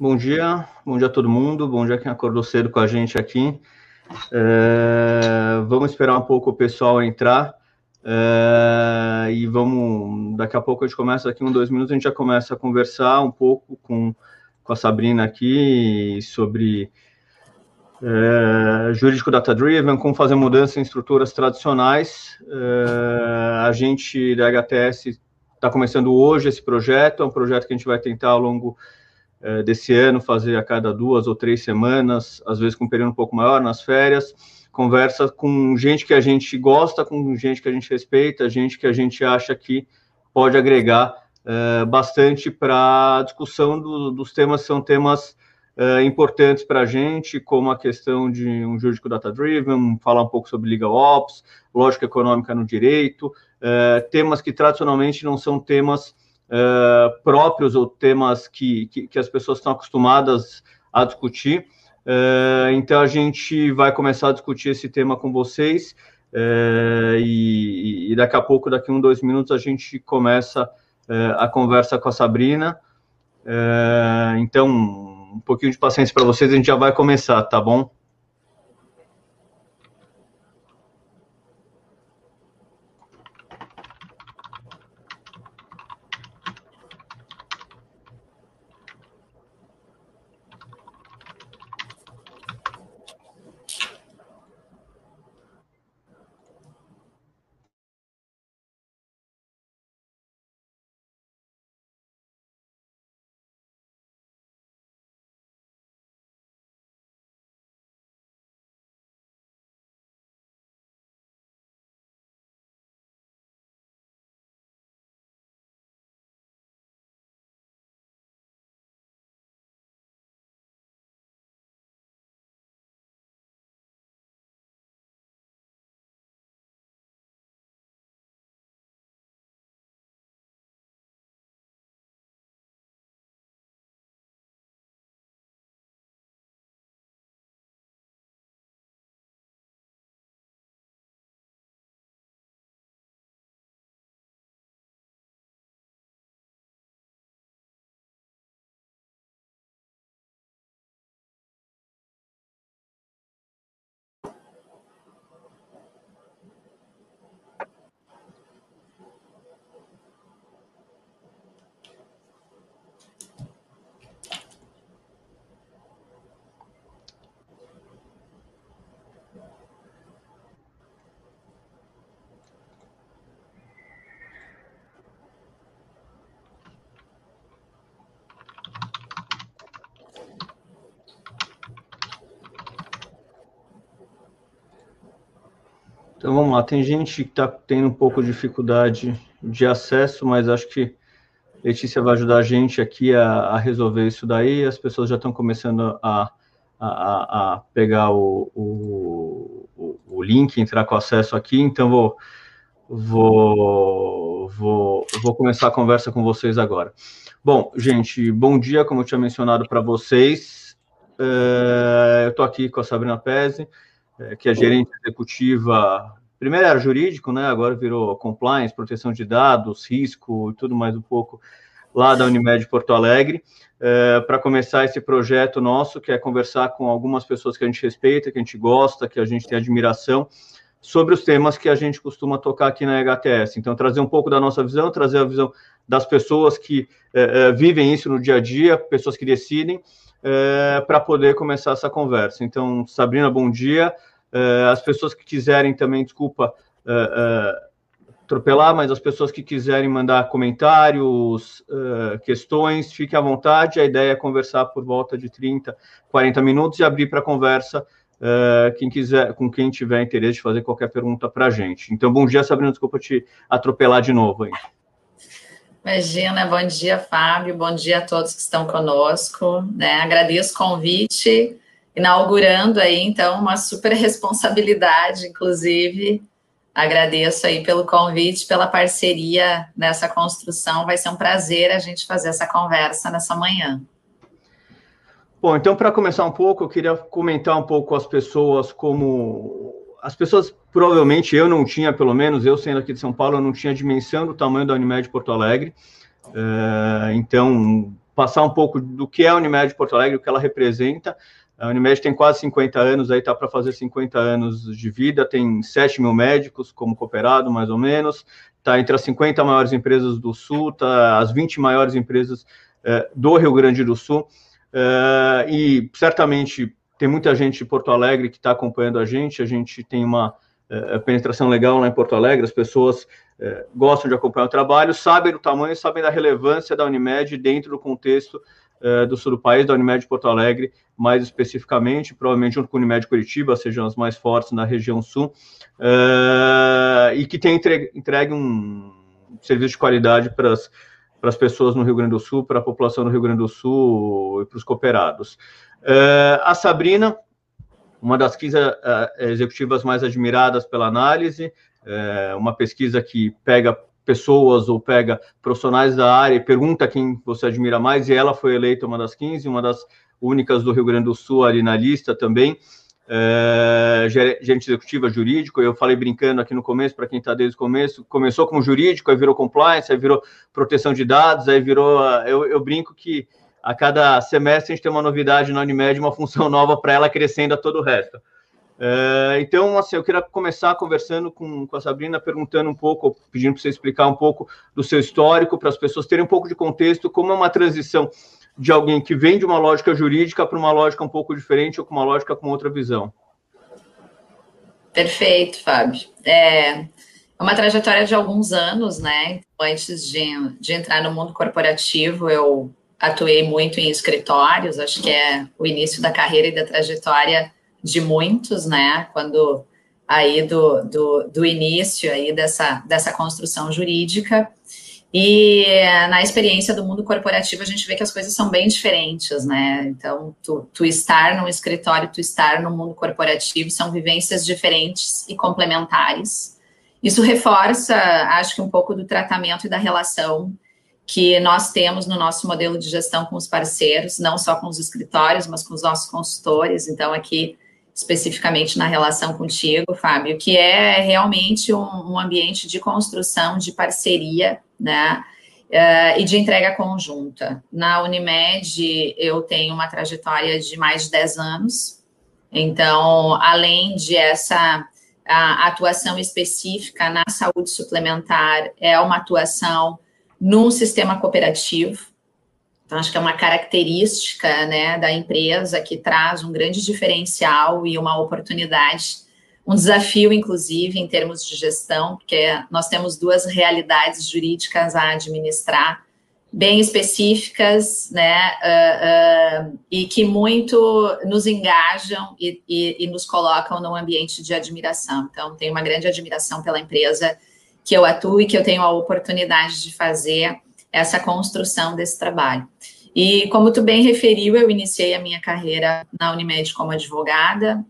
Bom dia, bom dia a todo mundo, bom dia quem acordou cedo com a gente aqui. É, vamos esperar um pouco o pessoal entrar é, e vamos, daqui a pouco a gente começa, daqui um, dois minutos a gente já começa a conversar um pouco com, com a Sabrina aqui sobre é, jurídico data-driven, como fazer mudança em estruturas tradicionais. É, a gente da HTS está começando hoje esse projeto, é um projeto que a gente vai tentar ao longo é, desse ano fazer a cada duas ou três semanas, às vezes com um período um pouco maior, nas férias, conversa com gente que a gente gosta, com gente que a gente respeita, gente que a gente acha que pode agregar é, bastante para a discussão do, dos temas, são temas é, importantes para a gente, como a questão de um jurídico data-driven, falar um pouco sobre legal ops, lógica econômica no direito, temas que tradicionalmente não são temas é, próprios ou temas que, que, que, as pessoas estão acostumadas a discutir. É, então, a gente vai começar a discutir esse tema com vocês. É, e, e, daqui a pouco, daqui um, dois minutos, a gente começa a conversa com a Sabrina. então, um pouquinho de paciência para vocês, a gente já vai começar, tá bom? Então vamos lá, tem gente que está tendo um pouco de dificuldade de acesso, mas acho que Letícia vai ajudar a gente aqui a, a resolver isso daí. As pessoas já estão começando a, a, a pegar o, o, o, link, entrar com acesso aqui, então vou, vou, vou, vou começar a conversa com vocês agora. Bom, gente, bom dia, como eu tinha mencionado para vocês. É, eu estou aqui com a Sabrina Pese é, que é gerente executiva, primeiro era jurídico, né, agora virou compliance, proteção de dados, risco e tudo mais um pouco lá da Unimed Porto Alegre, é, para começar esse projeto nosso, que é conversar com algumas pessoas que a gente respeita, que a gente gosta, que a gente tem admiração, sobre os temas que a gente costuma tocar aqui na HTS. Então, trazer um pouco da nossa visão, trazer a visão das pessoas que é, é, vivem isso no dia a dia, pessoas que decidem, é, para poder começar essa conversa. Então, Sabrina, bom dia. Uh, as pessoas que quiserem também, desculpa uh, uh, atropelar, mas as pessoas que quiserem mandar comentários, questões, fiquem à vontade. A ideia é conversar por volta de 30, 40 minutos e abrir para conversa quem quiser, com quem tiver interesse de fazer qualquer pergunta para a gente. Então, bom dia, Sabrina, desculpa te atropelar de novo aí. Imagina, bom dia, Fábio, bom dia a todos que estão conosco. Né? Agradeço o convite inaugurando aí, então, uma super responsabilidade, inclusive. Agradeço aí pelo convite, pela parceria nessa construção. Vai ser um prazer a gente fazer essa conversa nessa manhã. Bom, então, para começar um pouco, eu queria comentar um pouco as pessoas como. As pessoas, provavelmente, eu não tinha, pelo menos, eu sendo aqui de São Paulo, eu não tinha dimensão do tamanho da Unimed Porto Alegre. É, então, passar um pouco do que é a Unimed Porto Alegre, o que ela representa. A Unimed tem quase 50 anos, aí está para fazer 50 anos de vida, tem 7 mil médicos como cooperado, mais ou menos, está entre as 50 maiores empresas do Sul, está as 20 maiores empresas é, do Rio Grande do Sul, é, e certamente tem muita gente de Porto Alegre que está acompanhando a gente, a gente tem uma é, penetração legal lá em Porto Alegre, as pessoas gostam de acompanhar o trabalho, sabem do tamanho, sabem da relevância da Unimed dentro do contexto é, do sul do país, da Unimed Porto Alegre, mais especificamente, provavelmente junto com a Unimed Curitiba, sejam as mais fortes na região sul, é, e que tem entregue, entregue um serviço de qualidade para as para as pessoas no Rio Grande do Sul, para a população do Rio Grande do Sul e para os cooperados. É, a Sabrina, uma das 15 executivas mais admiradas pela análise, é uma pesquisa que pega pessoas ou pega profissionais da área e pergunta quem você admira mais, e ela foi eleita uma das 15, uma das únicas do Rio Grande do Sul ali na lista também, é, gerente executiva jurídico, eu falei brincando aqui no começo, para quem está desde o começo, começou como jurídico, aí virou compliance, aí virou proteção de dados, aí virou, eu, eu brinco que a cada semestre a gente tem uma novidade na Unimed, uma função nova para ela crescendo a todo o resto. É, então, assim, eu queria começar conversando com, com a Sabrina, perguntando um pouco, pedindo para você explicar um pouco do seu histórico, para as pessoas terem um pouco de contexto, como é uma transição de alguém que vem de uma lógica jurídica para uma lógica um pouco diferente ou com uma lógica com outra visão. Perfeito, Fábio. É uma trajetória de alguns anos, né? Antes de, de entrar no mundo corporativo, eu atuei muito em escritórios, acho que é o início da carreira e da trajetória de muitos, né? Quando aí do, do, do início aí dessa, dessa construção jurídica. E na experiência do mundo corporativo, a gente vê que as coisas são bem diferentes, né? Então, tu, tu estar num escritório, tu estar no mundo corporativo, são vivências diferentes e complementares. Isso reforça, acho que, um pouco do tratamento e da relação que nós temos no nosso modelo de gestão com os parceiros, não só com os escritórios, mas com os nossos consultores. Então, aqui especificamente na relação contigo, Fábio, que é realmente um, um ambiente de construção, de parceria, né? Uh, e de entrega conjunta. Na Unimed, eu tenho uma trajetória de mais de 10 anos, então, além de essa atuação específica na saúde suplementar, é uma atuação num sistema cooperativo, então, acho que é uma característica né, da empresa que traz um grande diferencial e uma oportunidade, um desafio, inclusive, em termos de gestão, porque nós temos duas realidades jurídicas a administrar, bem específicas, né, uh, uh, e que muito nos engajam e, e, e nos colocam num ambiente de admiração. Então, tenho uma grande admiração pela empresa que eu atuo e que eu tenho a oportunidade de fazer essa construção desse trabalho. E como tu bem referiu, eu iniciei a minha carreira na Unimed como advogada,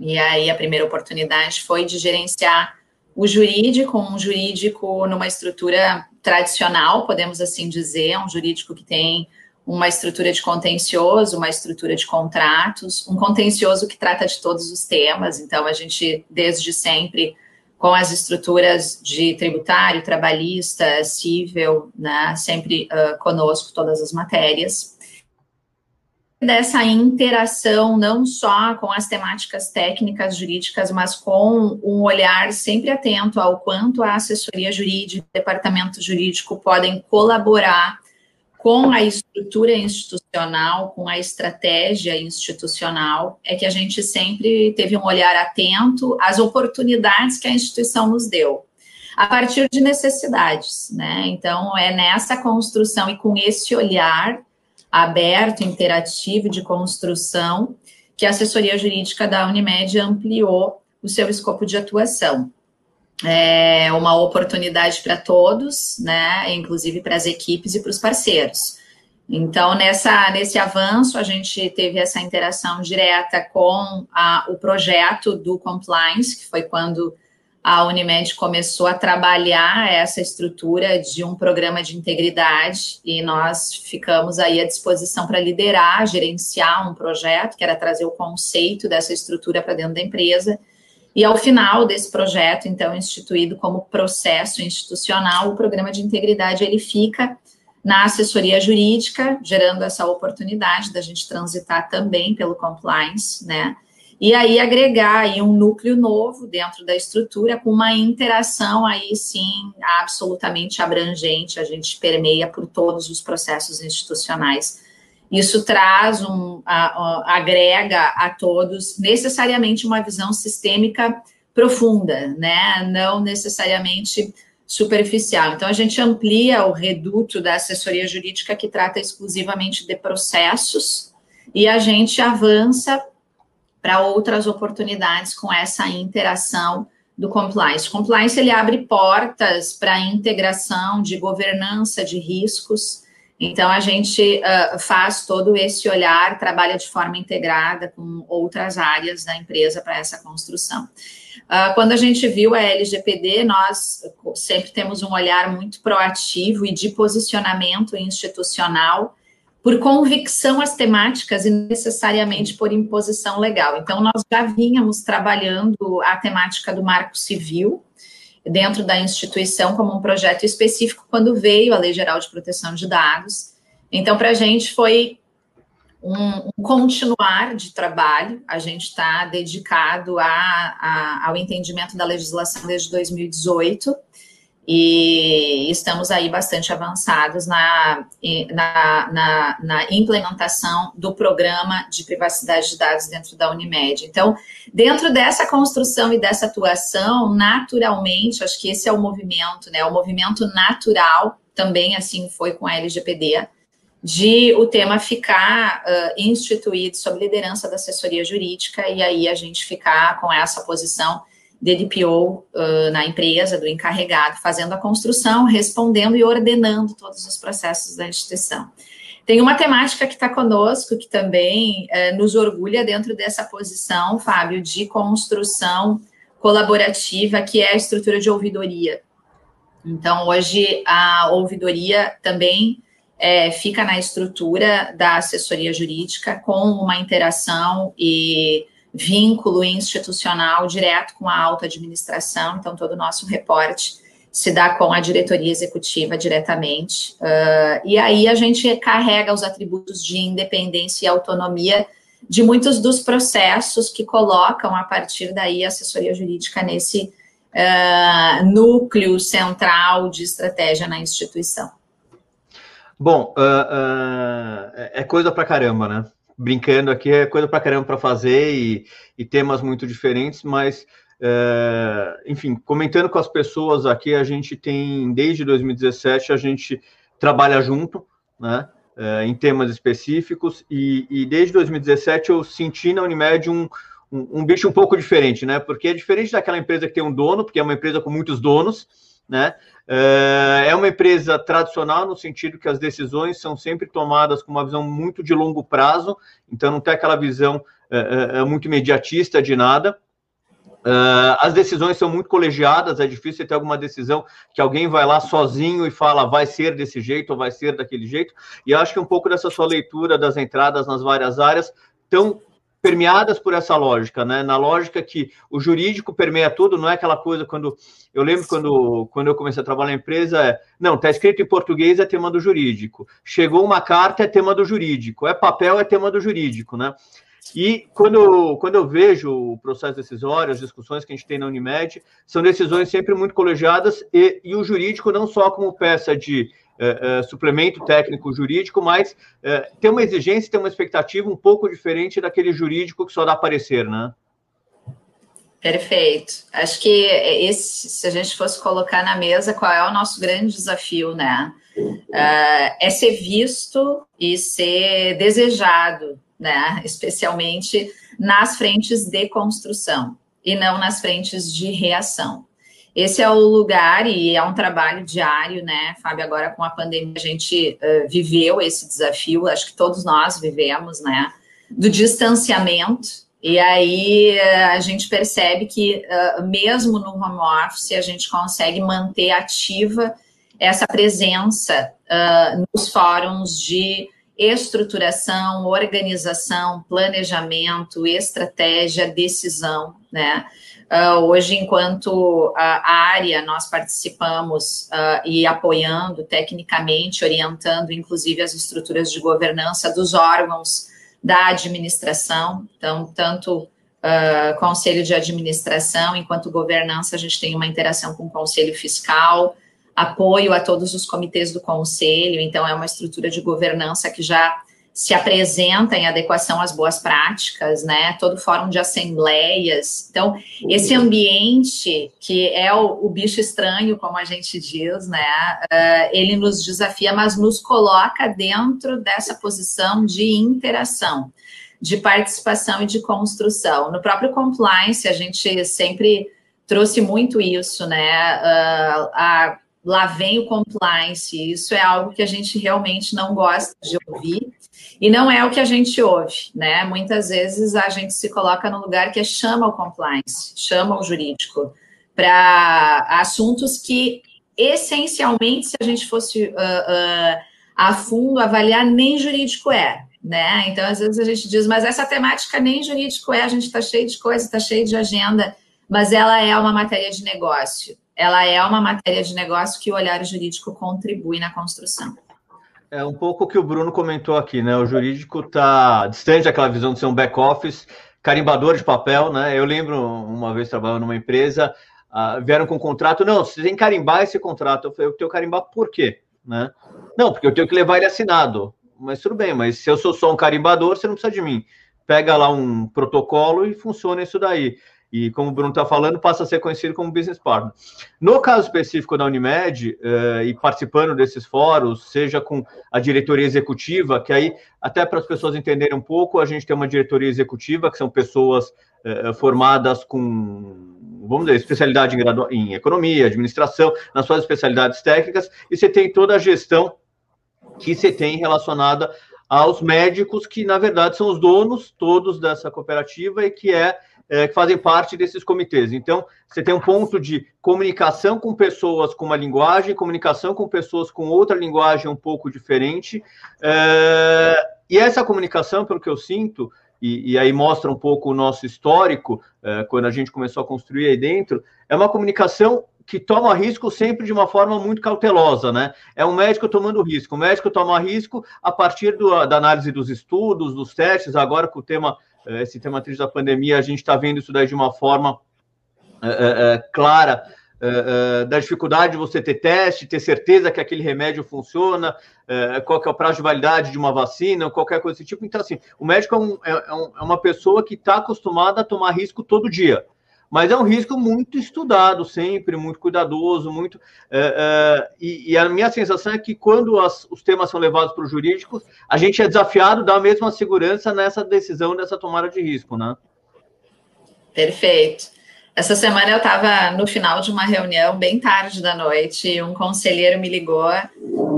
e aí a primeira oportunidade foi de gerenciar o jurídico, um jurídico numa estrutura tradicional, podemos assim dizer, um jurídico que tem uma estrutura de contencioso, uma estrutura de contratos, um contencioso que trata de todos os temas, então a gente desde sempre com as estruturas de tributário, trabalhista, civil, né, sempre uh, conosco todas as matérias. Dessa interação, não só com as temáticas técnicas jurídicas, mas com um olhar sempre atento ao quanto a assessoria jurídica, departamento jurídico podem colaborar com a estrutura institucional, com a estratégia institucional, é que a gente sempre teve um olhar atento às oportunidades que a instituição nos deu, a partir de necessidades, né? Então, é nessa construção e com esse olhar aberto, interativo de construção, que a assessoria jurídica da Unimed ampliou o seu escopo de atuação é uma oportunidade para todos, né? Inclusive para as equipes e para os parceiros. Então, nessa, nesse avanço, a gente teve essa interação direta com a, o projeto do compliance, que foi quando a Unimed começou a trabalhar essa estrutura de um programa de integridade e nós ficamos aí à disposição para liderar, gerenciar um projeto, que era trazer o conceito dessa estrutura para dentro da empresa e ao final desse projeto, então instituído como processo institucional, o programa de integridade ele fica na assessoria jurídica, gerando essa oportunidade da gente transitar também pelo compliance, né? E aí agregar aí um núcleo novo dentro da estrutura com uma interação aí sim absolutamente abrangente, a gente permeia por todos os processos institucionais. Isso traz um, a, a, agrega a todos necessariamente uma visão sistêmica profunda, né? Não necessariamente superficial. Então, a gente amplia o reduto da assessoria jurídica que trata exclusivamente de processos e a gente avança para outras oportunidades com essa interação do compliance. Compliance ele abre portas para a integração de governança de riscos. Então a gente uh, faz todo esse olhar, trabalha de forma integrada com outras áreas da empresa para essa construção. Uh, quando a gente viu a LGPD, nós sempre temos um olhar muito proativo e de posicionamento institucional por convicção às temáticas e necessariamente por imposição legal. Então, nós já vínhamos trabalhando a temática do marco civil dentro da instituição como um projeto específico quando veio a Lei Geral de Proteção de Dados. Então, para a gente foi um, um, continuar de trabalho. A gente está dedicado a, a, ao entendimento da legislação desde 2018 e estamos aí bastante avançados na, na, na, na, implementação do programa de privacidade de dados dentro da Unimed. Então, dentro dessa construção e dessa atuação, naturalmente, acho que esse é o movimento, né? O movimento natural também assim foi com a LGPD de o tema ficar uh, instituído sob liderança da assessoria jurídica e aí a gente ficar com essa posição de DPO uh, na empresa, do encarregado, fazendo a construção, respondendo e ordenando todos os processos da instituição. Tem uma temática que está conosco, que também uh, nos orgulha dentro dessa posição, Fábio, de construção colaborativa, que é a estrutura de ouvidoria. Então, hoje, a ouvidoria também é, fica na estrutura da assessoria jurídica, com uma interação e vínculo institucional direto com a alta administração, então todo o nosso reporte se dá com a diretoria executiva diretamente, uh, e aí a gente carrega os atributos de independência e autonomia de muitos dos processos que colocam a partir daí a assessoria jurídica nesse uh, núcleo central de estratégia na instituição. Bom, uh, é coisa pra caramba, né? Brincando aqui, é coisa pra caramba para fazer e, e, temas muito diferentes, mas, uh, enfim, comentando com as pessoas aqui, a gente tem, desde 2017, a gente trabalha junto, né? em temas específicos, e, e, desde 2017 eu senti na Unimed um, um, um bicho um pouco diferente, né? Porque é diferente daquela empresa que tem um dono, porque é uma empresa com muitos donos, né? Eh, é uma empresa tradicional no sentido que as decisões são sempre tomadas com uma visão muito de longo prazo, então não tem aquela visão é, é, muito imediatista de nada. as decisões são muito colegiadas, é difícil ter alguma decisão que alguém vai lá sozinho e fala vai ser desse jeito ou vai ser daquele jeito. E acho que um pouco dessa sua leitura das entradas nas várias áreas estão permeadas por essa lógica, né? Na lógica que o jurídico permeia tudo, não é aquela coisa quando eu lembro quando, quando eu comecei a trabalhar na empresa, é, não, tá escrito em português é tema do jurídico. Chegou uma carta é tema do jurídico, é papel é tema do jurídico, né? E quando, quando eu vejo o processo decisório, as discussões que a gente tem na Unimed, são decisões sempre muito colegiadas e, e o jurídico não só como peça de é, é, suplemento técnico jurídico, mas é, tem uma exigência, tem uma expectativa um pouco diferente daquele jurídico que só dá parecer, né? Perfeito. Acho que esse, se a gente fosse colocar na mesa, qual é o nosso grande desafio, né? Uh, é ser visto e ser desejado, né? Especialmente nas frentes de construção e não nas frentes de reação. Esse é o lugar e é um trabalho diário, né, Fábio? Agora com a pandemia a gente uh, viveu esse desafio, acho que todos nós vivemos, né, do distanciamento. E aí uh, a gente percebe que uh, mesmo no home office a gente consegue manter ativa essa presença nos fóruns de estruturação, organização, planejamento, estratégia, decisão, né? Uh, hoje, enquanto a área, nós participamos uh, e apoiando tecnicamente, orientando, inclusive, as estruturas de governança dos órgãos da administração. Então, tanto uh, conselho de administração, enquanto governança, a gente tem uma interação com o conselho fiscal, apoio a todos os comitês do conselho, então é uma estrutura de governança que já se apresenta em adequação às boas práticas, né? Todo fórum de assembleias. Então, esse ambiente que é o, o bicho estranho, como a gente diz, né? Uh, ele nos desafia, mas nos coloca dentro dessa posição de interação, de participação e de construção. No próprio compliance, a gente sempre trouxe muito isso, né? Uh, a lá vem o compliance. Isso é algo que a gente realmente não gosta de ouvir e não é o que a gente ouve, né? Muitas vezes a gente se coloca no lugar que é chama o compliance, chama o jurídico para assuntos que essencialmente, se a gente fosse uh, uh, a fundo avaliar, nem jurídico é. Né? Então, às vezes a gente diz, mas essa temática nem jurídico é, a gente está cheio de coisa, está cheio de agenda, mas ela é uma matéria de negócio ela é uma matéria de negócio que o olhar jurídico contribui na construção. É um pouco o que o Bruno comentou aqui, né? O jurídico está distante daquela visão de ser um back-office, carimbador de papel, né? Eu lembro uma vez trabalhando numa empresa, uh, vieram com um contrato, não, você tem que carimbar esse contrato. Eu falei, eu tenho que carimbar por quê? Né? Não, porque eu tenho que levar ele assinado. Mas tudo bem, mas se eu sou só um carimbador, você não precisa de mim. Pega lá um protocolo e funciona isso daí e, como o Bruno está falando, passa a ser conhecido como business partner. No caso específico da Unimed, eh, e participando desses fóruns, seja com a diretoria executiva, que aí, até para as pessoas entenderem um pouco, a gente tem uma diretoria executiva, que são pessoas eh, formadas com, vamos dizer, especialidade em, em economia, administração, nas suas especialidades técnicas, e você tem toda a gestão que você tem relacionada aos médicos, que na verdade são os donos todos dessa cooperativa e que é é, que fazem parte desses comitês. Então, você tem um ponto de comunicação com pessoas com uma linguagem, comunicação com pessoas com outra linguagem um pouco diferente. É, e essa comunicação, pelo que eu sinto, e, e, aí mostra um pouco o nosso histórico, é, quando a gente começou a construir aí dentro, é uma comunicação que toma risco sempre de uma forma muito cautelosa, né? É um médico tomando risco. O médico toma risco a partir do, da análise dos estudos, dos testes, agora com o tema esse tema triste da pandemia, a gente está vendo isso daí de uma forma é, é, é clara, é, da dificuldade de você ter teste, ter certeza que aquele remédio funciona, qual que é o prazo de validade de uma vacina, qualquer coisa desse tipo. Então, assim, o médico é, é, um, é uma pessoa que está acostumada a tomar risco todo dia mas é um risco muito estudado sempre, muito cuidadoso, muito. É, é, e, e, a minha sensação é que quando as, os temas são levados para o jurídico, a gente é desafiado a dar a mesma segurança nessa decisão, nessa tomada de risco, né? Perfeito. Essa semana eu estava no final de uma reunião, bem tarde da noite, e um conselheiro me ligou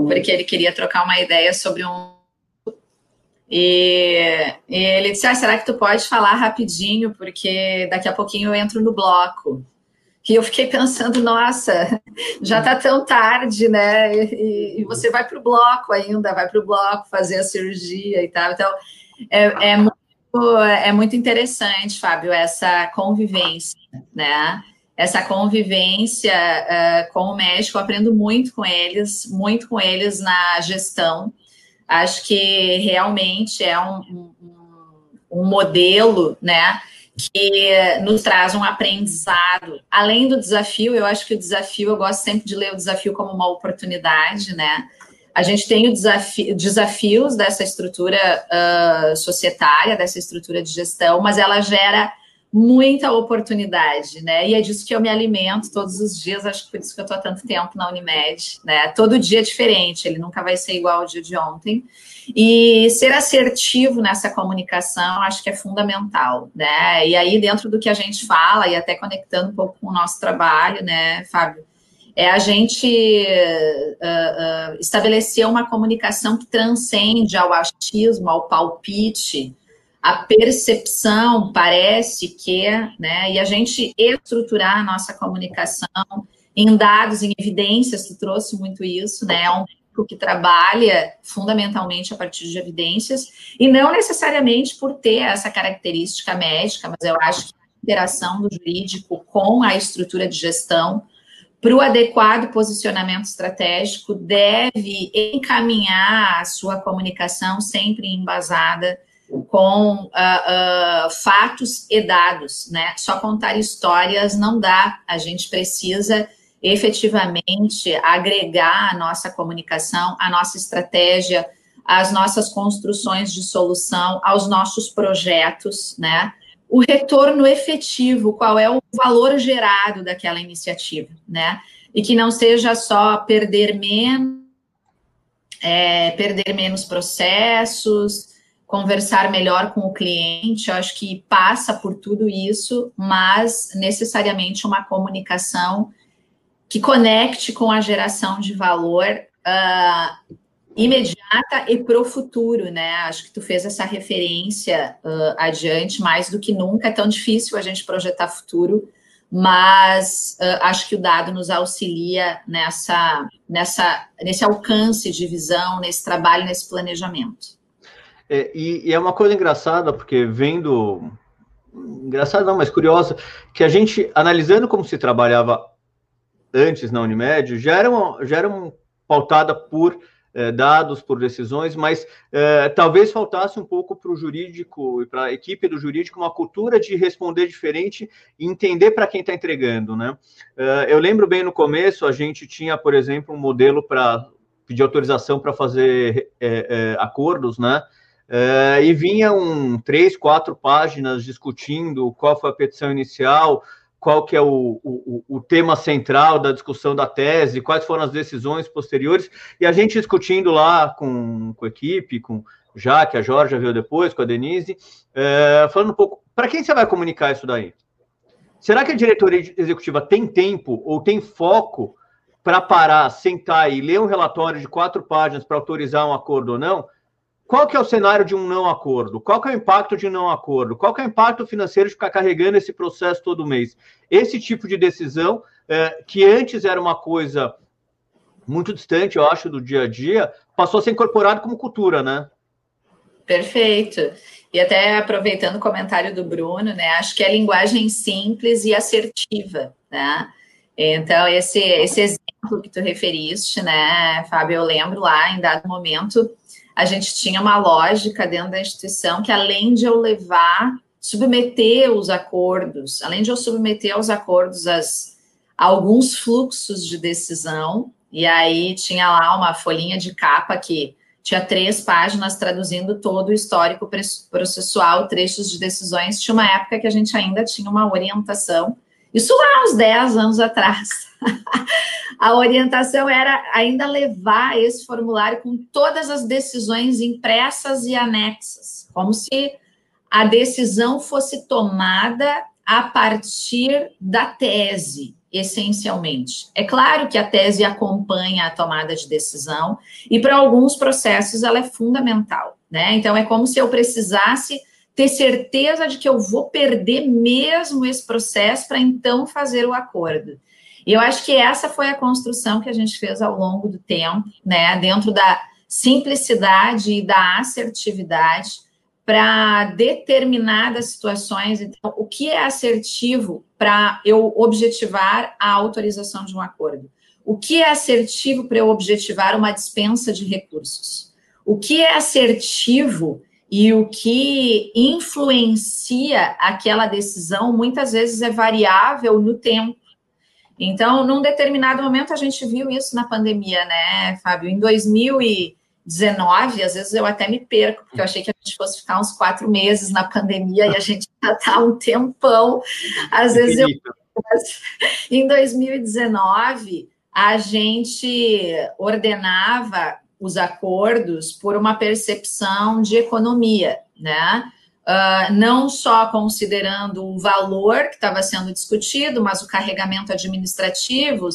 porque ele queria trocar uma ideia sobre um e, e, ele disse: ah, será que tu pode falar rapidinho? Porque daqui a pouquinho eu entro no bloco. E eu fiquei pensando, nossa, já tá tão tarde, né? E, e você vai para o bloco ainda, vai para o bloco fazer a cirurgia e tal. Então, é, é, muito, é muito interessante, Fábio, essa convivência, né? Essa convivência uh, com o médico, eu aprendo muito com eles, muito com eles na gestão Acho que realmente é um, um, um modelo, né? que nos traz um aprendizado. Além do desafio, eu acho que o desafio, eu gosto sempre de ler o desafio como uma oportunidade, né? A gente tem o desafio, desafios dessa estrutura uh, societária, dessa estrutura de gestão, mas ela gera muita oportunidade, né? E é disso que eu me alimento todos os dias, acho que por isso que eu estou há tanto tempo na Unimed, né? Todo dia é diferente, ele nunca vai ser igual ao dia de ontem. E ser assertivo nessa comunicação acho que é fundamental, né? E aí, dentro do que a gente fala, e até conectando um pouco com o nosso trabalho, né, Fábio? É a gente uh, uh, estabelecer uma comunicação que transcende ao achismo, ao palpite, a percepção parece que, né, e a gente estruturar a nossa comunicação em dados, em evidências, tu trouxe muito isso, né, é um que trabalha fundamentalmente a partir de evidências, e não necessariamente por ter essa característica médica, mas eu acho que a interação do jurídico com a estrutura de gestão para o adequado posicionamento estratégico deve encaminhar a sua comunicação sempre embasada com uh, uh, fatos e dados, né? Só contar histórias não dá. A gente precisa efetivamente agregar a nossa comunicação, a nossa estratégia, as nossas construções de solução, aos nossos projetos, né? O retorno efetivo, qual é o valor gerado daquela iniciativa, né? E que não seja só perder menos, é, perder menos processos, conversar melhor com o cliente, eu acho que passa por tudo isso, mas necessariamente uma comunicação que conecte com a geração de valor uh, imediata e para o futuro, né? Acho que tu fez essa referência uh, adiante, mais do que nunca. É tão difícil a gente projetar futuro, mas uh, acho que o dado nos auxilia nessa, nessa, nesse alcance de visão, nesse trabalho, nesse planejamento. É, e, e, é uma coisa engraçada, porque vendo. Engraçada não, mas curiosa, que a gente, analisando como se trabalhava antes na Unimed, já eram, já eram pautada por é, dados, por decisões, mas é, talvez faltasse um pouco para o jurídico e para a equipe do jurídico uma cultura de responder diferente e entender para quem está entregando, né? É, eu lembro bem no começo, a gente tinha, por exemplo, um modelo para pedir autorização para fazer acordos, né? Uh, e vinham três, quatro páginas discutindo qual foi a petição inicial, qual que é o, o, o, tema central da discussão da tese, quais foram as decisões posteriores, e a gente discutindo lá com, com a equipe, com já que a Jorge veio depois, com a Denise, uh, falando um pouco, para quem você vai comunicar isso daí? Será que a diretoria executiva tem tempo ou tem foco para parar, sentar e ler um relatório de quatro páginas para autorizar um acordo ou não? Qual que é o cenário de um não acordo? Qual que é o impacto de um não acordo? Qual que é o impacto financeiro de ficar carregando esse processo todo mês? Esse tipo de decisão, é, que antes era uma coisa muito distante, eu acho, do dia a dia, passou a ser incorporado como cultura, né? Perfeito. E até aproveitando o comentário do Bruno, né? Acho que é linguagem simples e assertiva, né? Então, esse, esse exemplo que tu referiste, né, Fábio, eu lembro lá, em dado momento, a gente tinha uma lógica dentro da instituição que, além de eu levar, submeter os acordos, além de eu submeter aos acordos as, alguns fluxos de decisão, e aí tinha lá uma folhinha de capa que tinha três páginas traduzindo todo o histórico processual, trechos de decisões. Tinha uma época que a gente ainda tinha uma orientação, isso lá uns 10 anos atrás. a orientação era ainda levar esse formulário com todas as decisões impressas e anexas, como se a decisão fosse tomada a partir da tese, essencialmente. É claro que a tese acompanha a tomada de decisão e para alguns processos ela é fundamental, né? Então é como se eu precisasse ter certeza de que eu vou perder mesmo esse processo para então fazer o acordo. E eu acho que essa foi a construção que a gente fez ao longo do tempo, né, dentro da simplicidade e da assertividade para determinadas situações. Então, o que é assertivo para eu objetivar a autorização de um acordo? O que é assertivo para eu objetivar uma dispensa de recursos? O que é assertivo e o que influencia aquela decisão muitas vezes é variável no tempo. Então, num determinado momento, a gente viu isso na pandemia, né, Fábio? Em 2019, às vezes eu até me perco, porque eu achei que a gente fosse ficar uns quatro meses na pandemia e a gente já está um tempão. Às vezes eu. Em 2019, a gente ordenava os acordos por uma percepção de economia, né? Uh, não só considerando o valor que estava sendo discutido, mas o carregamento administrativo,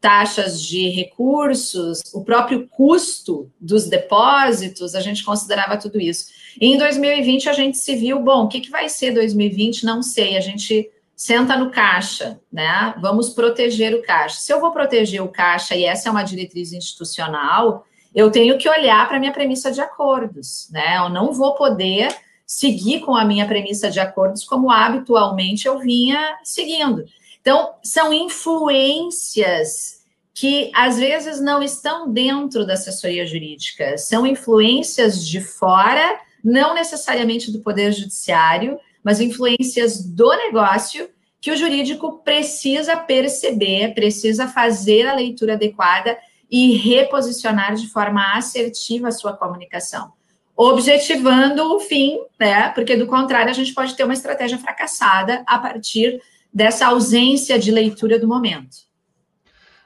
taxas de recursos, o próprio custo dos depósitos, a gente considerava tudo isso. E em 2020 a gente se viu, bom, o que, que vai ser 2020? Não sei, a gente senta no caixa, né? Vamos proteger o caixa. Se eu vou proteger o caixa, e essa é uma diretriz institucional, eu tenho que olhar para a minha premissa de acordos, né? Eu não vou poder seguir com a minha premissa de acordos como habitualmente eu vinha seguindo. Então, são influências que às vezes não estão dentro da assessoria jurídica, são influências de fora, não necessariamente do Poder Judiciário, mas influências do negócio que o jurídico precisa perceber, precisa fazer a leitura adequada e reposicionar de forma assertiva a sua comunicação, objetivando o fim, né? Porque do contrário, a gente pode ter uma estratégia fracassada a partir dessa ausência de leitura do momento.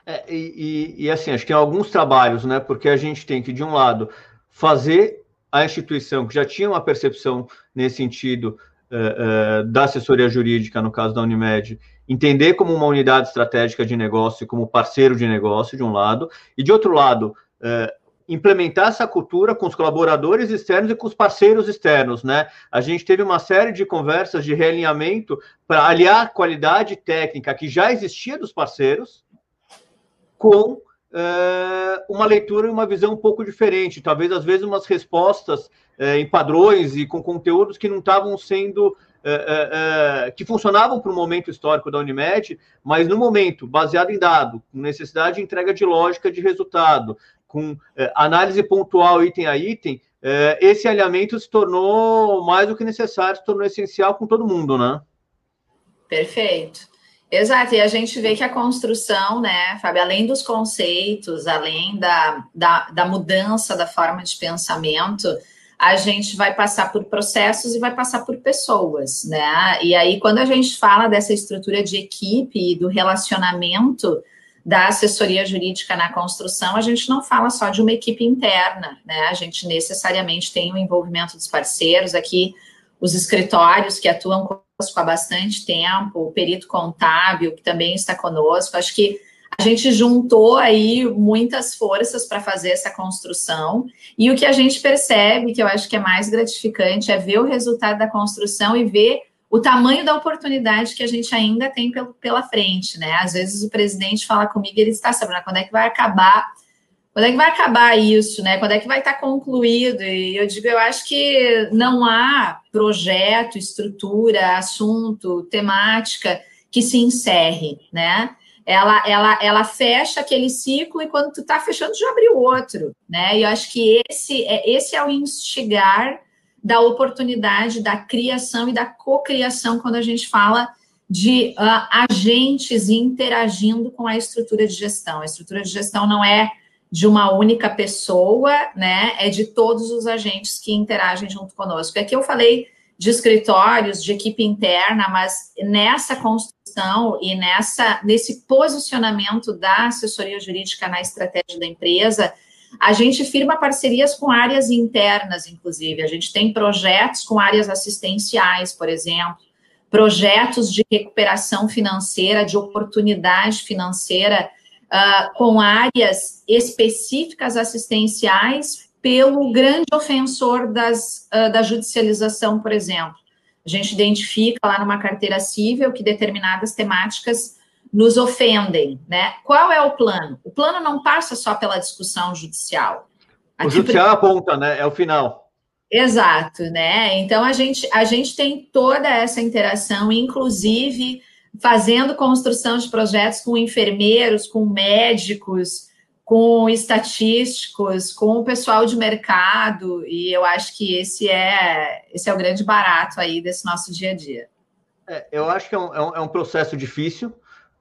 É, e, e, assim, acho que tem alguns trabalhos, né? Porque a gente tem que, de um lado, fazer a instituição que já tinha uma percepção nesse sentido uh, uh, da assessoria jurídica, no caso da Unimed, entender como uma unidade estratégica de negócio e como parceiro de negócio, de um lado, e de outro lado, uh, implementar essa cultura com os colaboradores externos e com os parceiros externos, né? A gente teve uma série de conversas de realinhamento para aliar a qualidade técnica que já existia dos parceiros com é, uma leitura e uma visão um pouco diferente, talvez às vezes umas respostas é, em padrões e com conteúdos que não estavam sendo é, que funcionavam para o momento histórico da Unimed, mas no momento baseado em dado, com necessidade de entrega de lógica de resultado, com análise pontual item a item, esse alinhamento se tornou mais do que necessário, se tornou essencial com todo mundo, né? Perfeito. Exato, e a gente vê que a construção, né, Fábio, além dos conceitos, além da, da, da, mudança da forma de pensamento, a gente vai passar por processos e vai passar por pessoas, né? E aí, quando a gente fala dessa estrutura de equipe e do relacionamento da assessoria jurídica na construção, a gente não fala só de uma equipe interna, né? A gente necessariamente tem o envolvimento dos parceiros aqui, os escritórios que atuam conosco há bastante tempo, o perito contábil, que também está conosco. Acho que a gente juntou aí muitas forças para fazer essa construção. E o que a gente percebe, que eu acho que é mais gratificante, é ver o resultado da construção e ver o tamanho da oportunidade que a gente ainda tem pela frente, né? Às vezes o presidente fala comigo e ele está sabendo quando é que vai acabar quando é que vai acabar isso, né? Quando é que vai estar concluído? E eu digo, eu acho que não há projeto, estrutura, assunto, temática que se encerre, né? Ela, ela, ela fecha aquele ciclo e quando tu está fechando já abriu outro, né? E eu acho que esse é, esse é o instigar da oportunidade da criação e da cocriação quando a gente fala de uh, agentes interagindo com a estrutura de gestão. A estrutura de gestão não é de uma única pessoa, né? É de todos os agentes que interagem junto conosco. Aqui eu falei de escritórios, de equipe interna, mas nessa construção e nessa nesse posicionamento da assessoria jurídica na estratégia da empresa, a gente firma parcerias com áreas internas, inclusive. A gente tem projetos com áreas assistenciais, por exemplo, projetos de recuperação financeira, de oportunidade financeira uh, com áreas específicas assistenciais pelo grande ofensor das, uh, da judicialização, por exemplo. A gente identifica lá numa carteira civil que determinadas temáticas nos ofendem, né? Qual é o plano? O plano não passa só pela discussão judicial. O judicial aponta, né? É o final. Exato, né? Então a gente a gente tem toda essa interação, inclusive fazendo construção de projetos com enfermeiros, com médicos, com estatísticos, com o pessoal de mercado, e eu acho que esse é, esse é o grande barato aí desse nosso dia a dia. É, eu acho que é um, é um é processo difícil,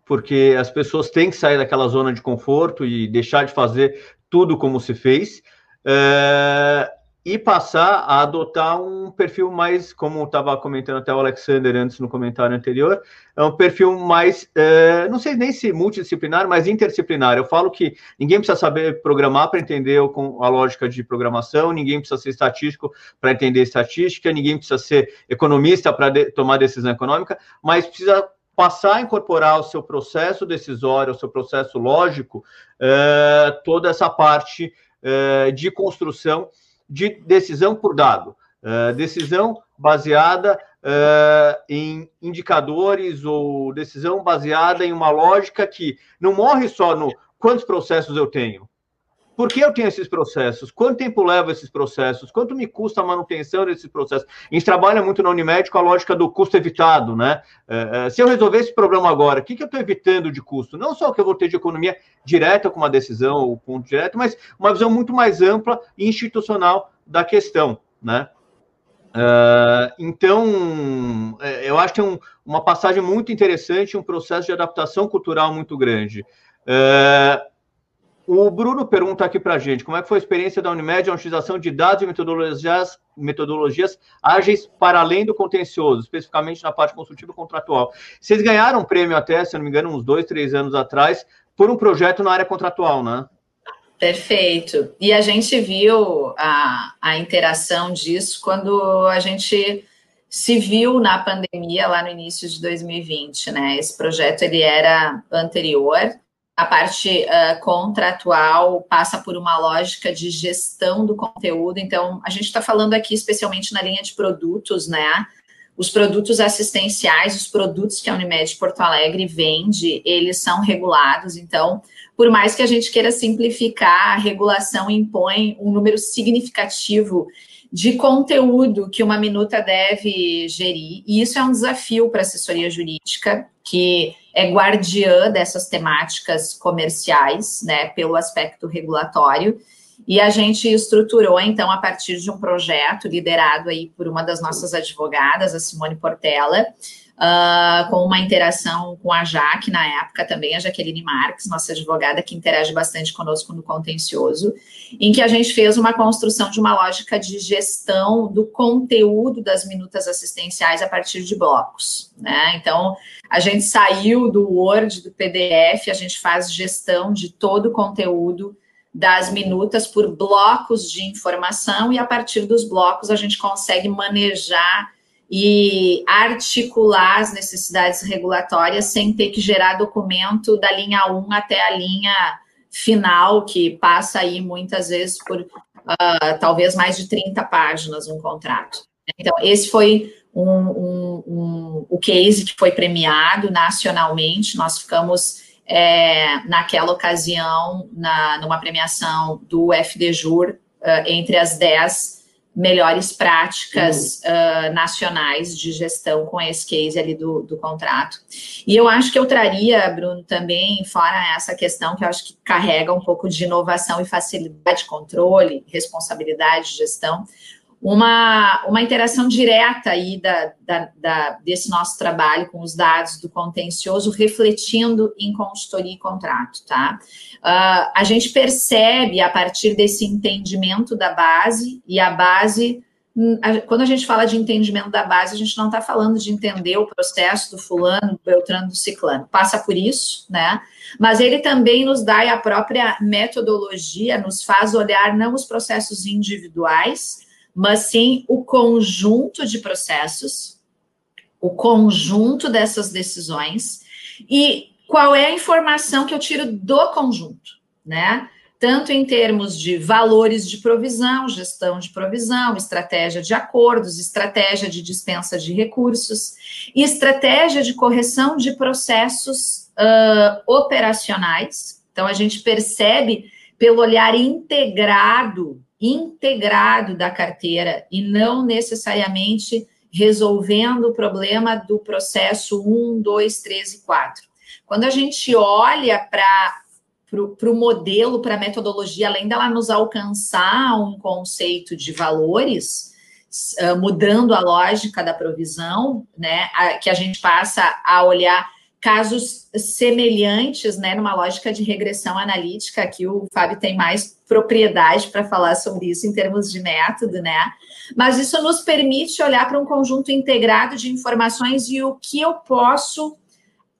porque as pessoas têm que sair daquela zona de conforto e deixar de fazer tudo como se fez. É, e passar a adotar um perfil mais, como estava comentando até o Alexander antes no comentário anterior, é um perfil mais, é, não sei nem se multidisciplinar, mas interdisciplinar. Eu falo que ninguém precisa saber programar para entender a lógica de programação, ninguém precisa ser estatístico para entender estatística, ninguém precisa ser economista para de, tomar decisão econômica, mas precisa passar a incorporar o seu processo decisório, o seu processo lógico, é, toda essa parte é, de construção de decisão por dado, uh, decisão baseada uh, em indicadores ou decisão baseada em uma lógica que não morre só no quantos processos eu tenho, por que eu tenho esses processos? Quanto tempo leva esses processos? Quanto me custa a manutenção desses processos? A gente trabalha muito na Unimed com a lógica do custo evitado, né? É, é, se eu resolver esse problema agora, o que, que eu estou evitando de custo? Não só o que eu vou ter de economia direta com uma decisão ou ponto direto, mas uma visão muito mais ampla e institucional da questão, né? Uh, então, eu acho que é um, uma passagem muito interessante, um processo de adaptação cultural muito grande. O Bruno pergunta aqui para a gente, como é que foi a experiência da Unimed na utilização de dados e metodologias, metodologias ágeis para além do contencioso, especificamente na parte consultiva contratual. Vocês ganharam um prêmio até, se não me engano, uns dois, três anos atrás, por um projeto na área contratual, né? Perfeito. E a gente viu a, a interação disso quando a gente se viu na pandemia lá no início de 2020, né? Esse projeto ele era anterior. A parte uh, contratual passa por uma lógica de gestão do conteúdo. Então, a gente está falando aqui especialmente na linha de produtos, né? Os produtos assistenciais, os produtos que a Unimed Porto Alegre vende, eles são regulados. Então, por mais que a gente queira simplificar, a regulação impõe um número significativo de conteúdo que uma minuta deve gerir, e isso é um desafio para a assessoria jurídica, que é guardiã dessas temáticas comerciais, né, pelo aspecto regulatório. E a gente estruturou, então, a partir de um projeto liderado aí por uma das nossas advogadas, a Simone Portela, uh, com uma interação com a Jaque, na época também, a Jaqueline Marques, nossa advogada, que interage bastante conosco no contencioso, em que a gente fez uma construção de uma lógica de gestão do conteúdo das minutas assistenciais a partir de blocos, né? Então, a gente saiu do Word, do PDF, a gente faz gestão de todo o conteúdo das minutas por blocos de informação e a partir dos blocos a gente consegue manejar e articular as necessidades regulatórias sem ter que gerar documento da linha 1 até a linha final, que passa aí muitas vezes por uh, talvez mais de 30 páginas um contrato. Então, esse foi um, um, um, o case que foi premiado nacionalmente, nós ficamos é, naquela ocasião na, numa premiação do FDJUR uh, entre as 10 melhores práticas uhum. uh, nacionais de gestão com esse case ali do, do contrato. E eu acho que eu traria, Bruno, também, fora essa questão que eu acho que carrega um pouco de inovação e facilidade de controle, responsabilidade de gestão, uma, uma interação direta aí da, da, da, desse nosso trabalho com os dados do contencioso, refletindo em consultoria e contrato, tá? Uh, a gente percebe a partir desse entendimento da base, e a base, hum, quando a gente fala de entendimento da base, a gente não está falando de entender o processo do fulano, do beltrano, do ciclano, passa por isso, né? Mas ele também nos dá a própria metodologia, nos faz olhar não os processos individuais, mas sim o conjunto de processos, o conjunto dessas decisões e qual é a informação que eu tiro do conjunto, né? Tanto em termos de valores de provisão, gestão de provisão, estratégia de acordos, estratégia de dispensa de recursos, estratégia de correção de processos uh, operacionais. Então, a gente percebe pelo olhar integrado integrado da carteira e não necessariamente resolvendo o problema do processo 1, 2, 3 e 4. Quando a gente olha para o modelo, para a metodologia, além dela nos alcançar um conceito de valores, uh, mudando a lógica da provisão, né, que a gente passa a olhar casos semelhantes, né, numa lógica de regressão analítica, aqui o Fábio tem mais propriedade para falar sobre isso em termos de método, né? Mas isso nos permite olhar para um conjunto integrado de informações e o que eu posso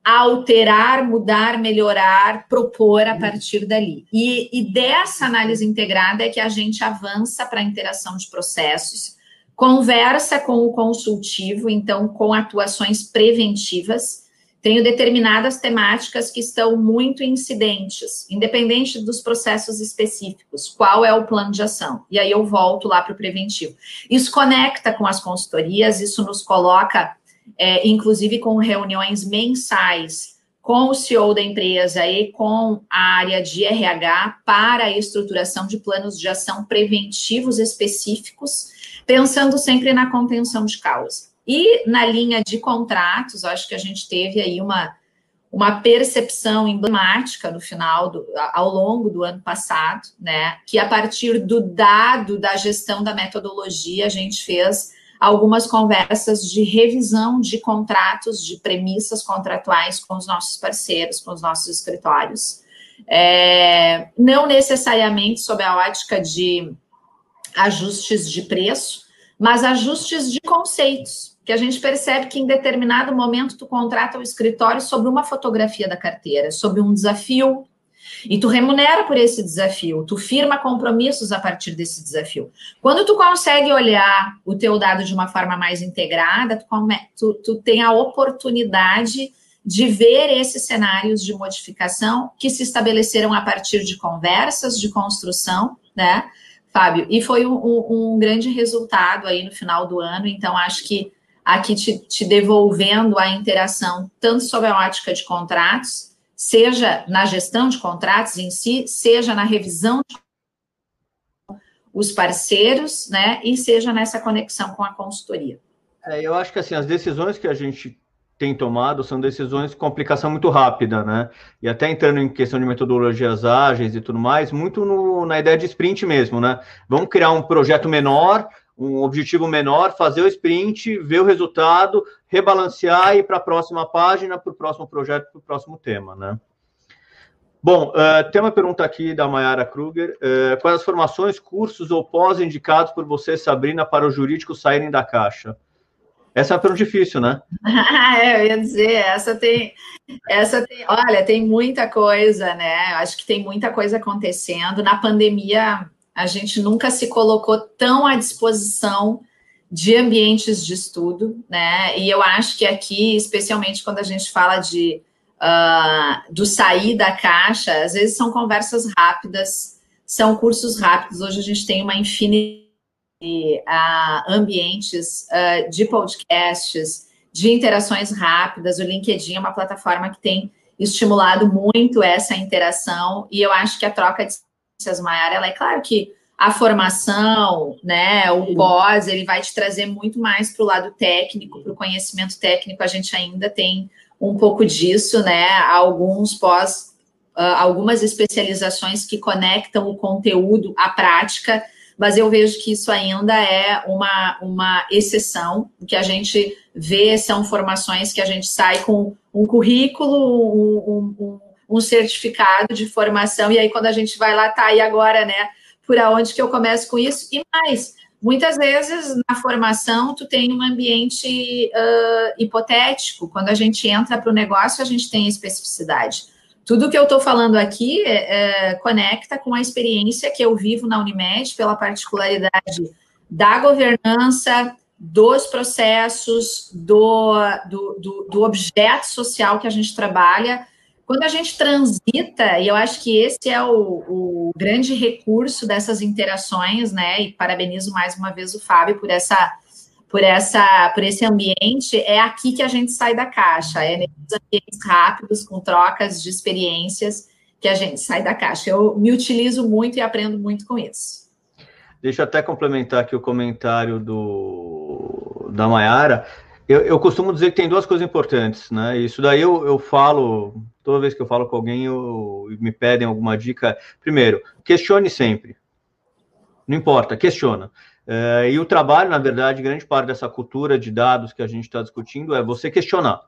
alterar, mudar, melhorar, propor a partir dali. E, e dessa análise integrada é que a gente avança para a interação de processos, conversa com o consultivo, então com atuações preventivas tenho determinadas temáticas que estão muito incidentes, independente dos processos específicos. Qual é o plano de ação? E aí eu volto lá para o preventivo. Isso conecta com as consultorias, isso nos coloca, é, inclusive, com reuniões mensais com o CEO da empresa e com a área de RH para a estruturação de planos de ação preventivos específicos, pensando sempre na contenção de causa. E na linha de contratos, acho que a gente teve aí uma, uma percepção emblemática no final, do, ao longo do ano passado, né? Que a partir do dado da gestão da metodologia, a gente fez algumas conversas de revisão de contratos, de premissas contratuais com os nossos parceiros, com os nossos escritórios. É, não necessariamente sob a ótica de ajustes de preço, mas ajustes de conceitos, que a gente percebe que em determinado momento tu contrata o escritório sobre uma fotografia da carteira, sobre um desafio e tu remunera por esse desafio, tu firma compromissos a partir desse desafio. Quando tu consegue olhar o teu dado de uma forma mais integrada, tu, tu, tu tem a oportunidade de ver esses cenários de modificação que se estabeleceram a partir de conversas de construção, né, Fábio? E foi um, um, um grande resultado aí no final do ano, então acho que aqui te, te devolvendo a interação tanto sobre a ótica de contratos, seja na gestão de contratos em si, seja na revisão de os parceiros, né, e seja nessa conexão com a consultoria. É, eu acho que assim as decisões que a gente tem tomado são decisões com aplicação muito rápida, né? E até entrando em questão de metodologias ágeis e tudo mais, muito no, na ideia de sprint mesmo, né? Vamos criar um projeto menor, um objetivo menor, fazer o sprint, ver o resultado, rebalancear e ir para a próxima página, para o próximo projeto, para o próximo tema, né? Bom, uh, tem uma pergunta aqui da Mayara Kruger. Uh, quais as formações, cursos ou pós indicados por você, Sabrina, para os jurídicos saírem da caixa? Essa é uma pergunta difícil, né? eu ia dizer, essa tem, essa tem, olha, tem muita coisa, né? Eu acho que tem muita coisa acontecendo. Na pandemia, a gente nunca se colocou tão à disposição de ambientes de estudo, né? E eu acho que aqui, especialmente quando a gente fala de uh, do sair da caixa, às vezes são conversas rápidas, são cursos rápidos. Hoje a gente tem uma infinidade de uh, ambientes uh, de podcasts, de interações rápidas. O LinkedIn é uma plataforma que tem estimulado muito essa interação e eu acho que a troca de maior, ela é claro que a formação, né, o pós, ele vai te trazer muito mais para o lado técnico, para o conhecimento técnico. A gente ainda tem um pouco disso, né? Alguns pós, uh, algumas especializações que conectam o conteúdo à prática, mas eu vejo que isso ainda é uma, uma exceção. O que a gente vê são formações que a gente sai com um currículo, um, um, um certificado de formação, e aí quando a gente vai lá, tá aí agora, né? por aonde que eu começo com isso, e mais, muitas vezes na formação tu tem um ambiente uh, hipotético, quando a gente entra para o negócio a gente tem especificidade. Tudo que eu estou falando aqui é, é, conecta com a experiência que eu vivo na Unimed, pela particularidade da governança, dos processos, do, do, do, do objeto social que a gente trabalha, quando a gente transita, e eu acho que esse é o, o, grande recurso dessas interações, né? E parabenizo mais uma vez o Fábio por essa, por essa, por esse ambiente. É aqui que a gente sai da caixa, é nesses ambientes rápidos, com trocas de experiências, que a gente sai da caixa. Eu me utilizo muito e aprendo muito com isso. Deixa eu até complementar aqui o comentário do da Mayara. Eu, eu, costumo dizer que tem duas coisas importantes, né? Isso daí eu, eu falo, toda vez que eu falo com alguém, eu, me pedem alguma dica. Primeiro, questione sempre. Não importa, questiona. É, e o trabalho, na verdade, grande parte dessa cultura de dados que a gente está discutindo é você questionar.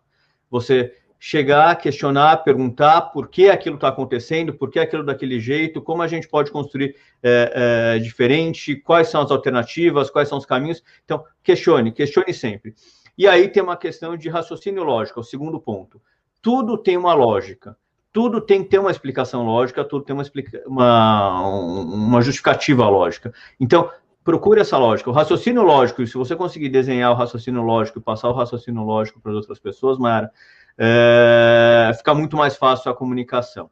Você chegar, questionar, perguntar por que aquilo está acontecendo, por que aquilo daquele jeito, como a gente pode construir é, é, diferente, quais são as alternativas, quais são os caminhos. Então, questione, questione sempre. E aí tem uma questão de raciocínio lógico, o segundo ponto. Tudo tem uma lógica, tudo tem que ter uma explicação lógica, tudo tem uma, uma, uma justificativa lógica. Então, procure essa lógica. O raciocínio lógico, se você conseguir desenhar o raciocínio lógico passar o raciocínio lógico para as outras pessoas, Mayara, é, fica muito mais fácil a comunicação.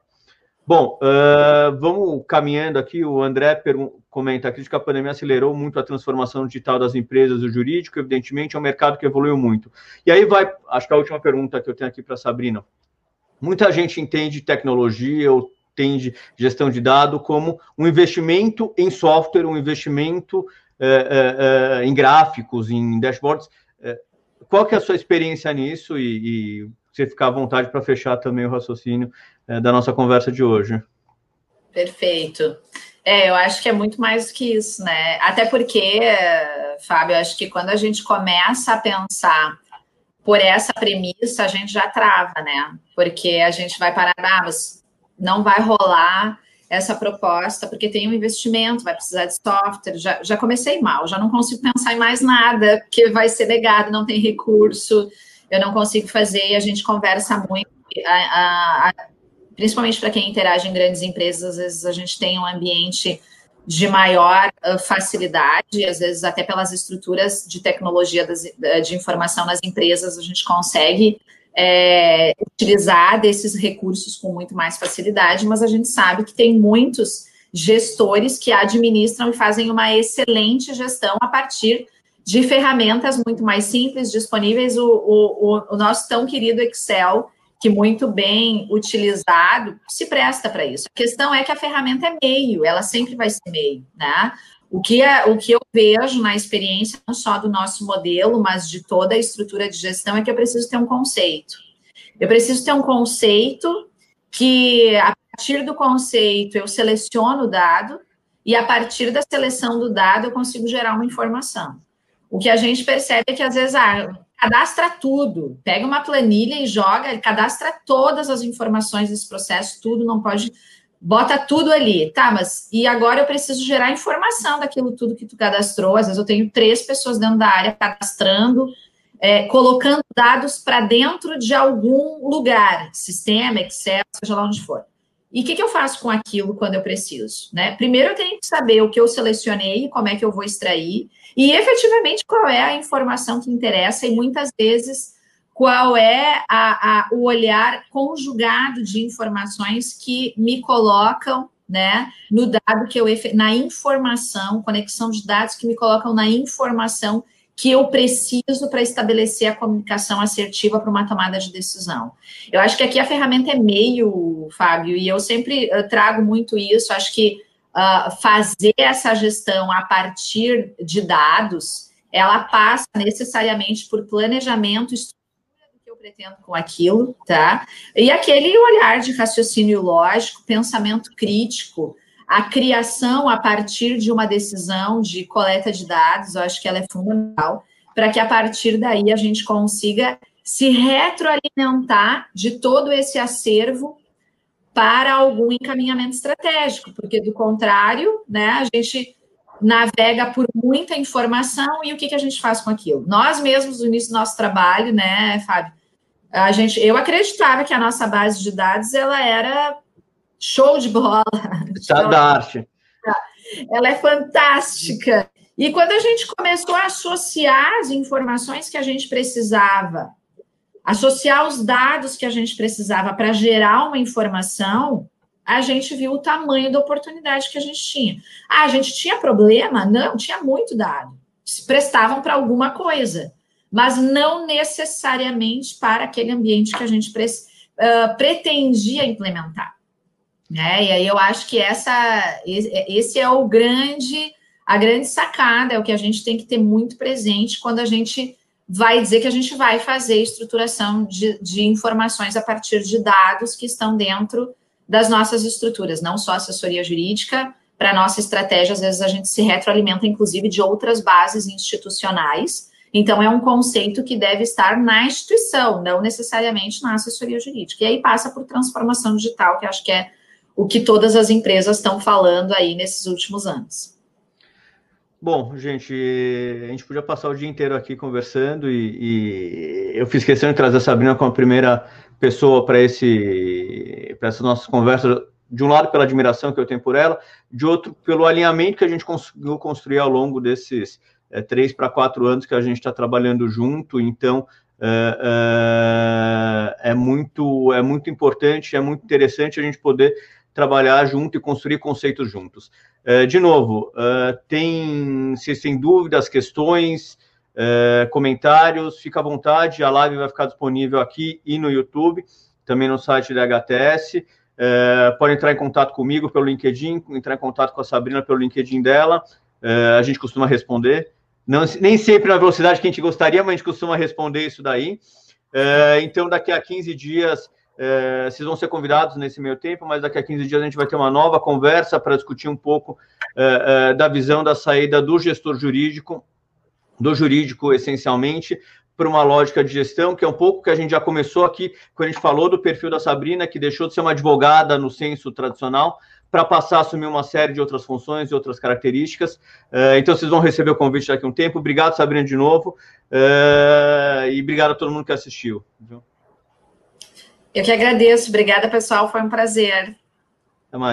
Bom, uh, vamos caminhando aqui. O André comenta aqui que a pandemia acelerou muito a transformação digital das empresas, o jurídico, evidentemente, é um mercado que evoluiu muito. E aí vai, acho que a última pergunta que eu tenho aqui para a Sabrina. muita gente entende tecnologia ou entende gestão de dado como um investimento em software, um investimento é, é, em gráficos, em dashboards. qual que é a sua experiência nisso e, e você ficar à vontade para fechar também o raciocínio da nossa conversa de hoje. Perfeito. É, eu acho que é muito mais do que isso, né? Até porque, Fábio, eu acho que quando a gente começa a pensar por essa premissa, a gente já trava, né? Porque a gente vai parar, ah, mas não vai rolar essa proposta, porque tem um investimento, vai precisar de software. Já, já comecei mal, já não consigo pensar em mais nada, porque vai ser legado, não tem recurso, eu não consigo fazer, e a gente conversa muito. A, a, a, principalmente para quem interage em grandes empresas, às vezes a gente tem um ambiente de maior uh, facilidade, às vezes até pelas estruturas de tecnologia das, de informação nas empresas, a gente consegue é, utilizar desses recursos com muito mais facilidade, mas a gente sabe que tem muitos gestores que administram e fazem uma excelente gestão a partir de ferramentas muito mais simples, disponíveis. O, o, o nosso tão querido Excel que muito bem utilizado se presta para isso. A questão é que a ferramenta é meio, ela sempre vai ser meio, né? O que, é, o que eu vejo na experiência, não só do nosso modelo, mas de toda a estrutura de gestão, é que eu preciso ter um conceito. Eu preciso ter um conceito que, a partir do conceito, eu seleciono o dado, e a partir da seleção do dado, eu consigo gerar uma informação. O que a gente percebe é que, às vezes, ah, cadastra tudo, pega uma planilha e joga, cadastra todas as informações desse processo, tudo, não pode, bota tudo ali, tá, mas e agora eu preciso gerar informação daquilo tudo que tu cadastrou, às vezes eu tenho três pessoas dentro da área cadastrando, é, colocando dados para dentro de algum lugar, sistema, Excel, seja lá onde for. E o que, que, eu faço com aquilo quando eu preciso? Né? Primeiro eu tenho que saber o que eu selecionei, como é que eu vou extrair, e efetivamente qual é a informação que interessa, e muitas vezes qual é a, a, o olhar conjugado de informações que me colocam né, no dado que eu na informação, conexão de dados que me colocam na informação que eu preciso para estabelecer a comunicação assertiva para uma tomada de decisão. Eu acho que aqui a ferramenta é meio, Fábio, e eu sempre eu trago muito isso. Acho que uh, fazer essa gestão a partir de dados, ela passa necessariamente por planejamento, estrutura do que eu pretendo com aquilo, tá? E aquele olhar de raciocínio lógico, pensamento crítico, a criação a partir de uma decisão de coleta de dados, eu acho que ela é fundamental para que a partir daí a gente consiga se retroalimentar de todo esse acervo para algum encaminhamento estratégico, porque do contrário, né, a gente navega por muita informação e o que, que a gente faz com aquilo? Nós mesmos, no início do nosso trabalho, né, Fábio, a gente, eu acreditava que a nossa base de dados ela era show de bola. Tá da arte. Ela é fantástica. E quando a gente começou a associar as informações que a gente precisava associar os dados que a gente precisava para gerar uma informação, a gente viu o tamanho da oportunidade que a gente tinha. Ah, a gente tinha problema? Não, tinha muito dado. Se prestavam para alguma coisa, mas não necessariamente para aquele ambiente que a gente pre uh, pretendia implementar. Né? E aí eu acho que essa, esse é o grande, a grande sacada, é o que a gente tem que ter muito presente quando a gente vai dizer que a gente vai fazer estruturação de, de informações a partir de dados que estão dentro das nossas estruturas, não só assessoria jurídica, para nossa estratégia, às vezes a gente se retroalimenta, inclusive, de outras bases institucionais. Então, é um conceito que deve estar na instituição, não necessariamente na assessoria jurídica. E aí passa por transformação digital, que acho que é o que todas as empresas estão falando aí nesses últimos anos. Bom, gente, a gente podia passar o dia inteiro aqui conversando e, e eu fiz questão de trazer a Sabrina como a primeira pessoa para esse para essa nossa conversa, de um lado pela admiração que eu tenho por ela, de outro pelo alinhamento que a gente conseguiu construir ao longo desses é, três para quatro anos que a gente está trabalhando junto. Então é, é, é muito é muito importante, é muito interessante a gente poder trabalhar junto e construir conceitos juntos. Uh, de novo, uh, tem, se tem dúvidas, questões, uh, comentários, fica à vontade, a live vai ficar disponível aqui e no YouTube. também no site da HTS. É, pode entrar em contato comigo pelo LinkedIn, entrar em contato com a Sabrina pelo LinkedIn dela. É, a gente costuma responder. Não, nem sempre na velocidade que a gente gostaria, mas a gente costuma responder isso daí. É, então, daqui a 15 dias, é, vocês vão ser convidados nesse meio tempo, mas daqui a 15 dias a gente vai ter uma nova conversa para discutir um pouco é, é, da visão da saída do gestor jurídico, do jurídico essencialmente, para uma lógica de gestão, que é um pouco que a gente já começou aqui, quando a gente falou do perfil da Sabrina, que deixou de ser uma advogada no senso tradicional, para passar a assumir uma série de outras funções e outras características. Uh, então, vocês vão receber o convite daqui a um tempo. Obrigado, Sabrina, de novo. Uh, e obrigado a todo mundo que assistiu. Eu que agradeço. Obrigada, pessoal. Foi um prazer.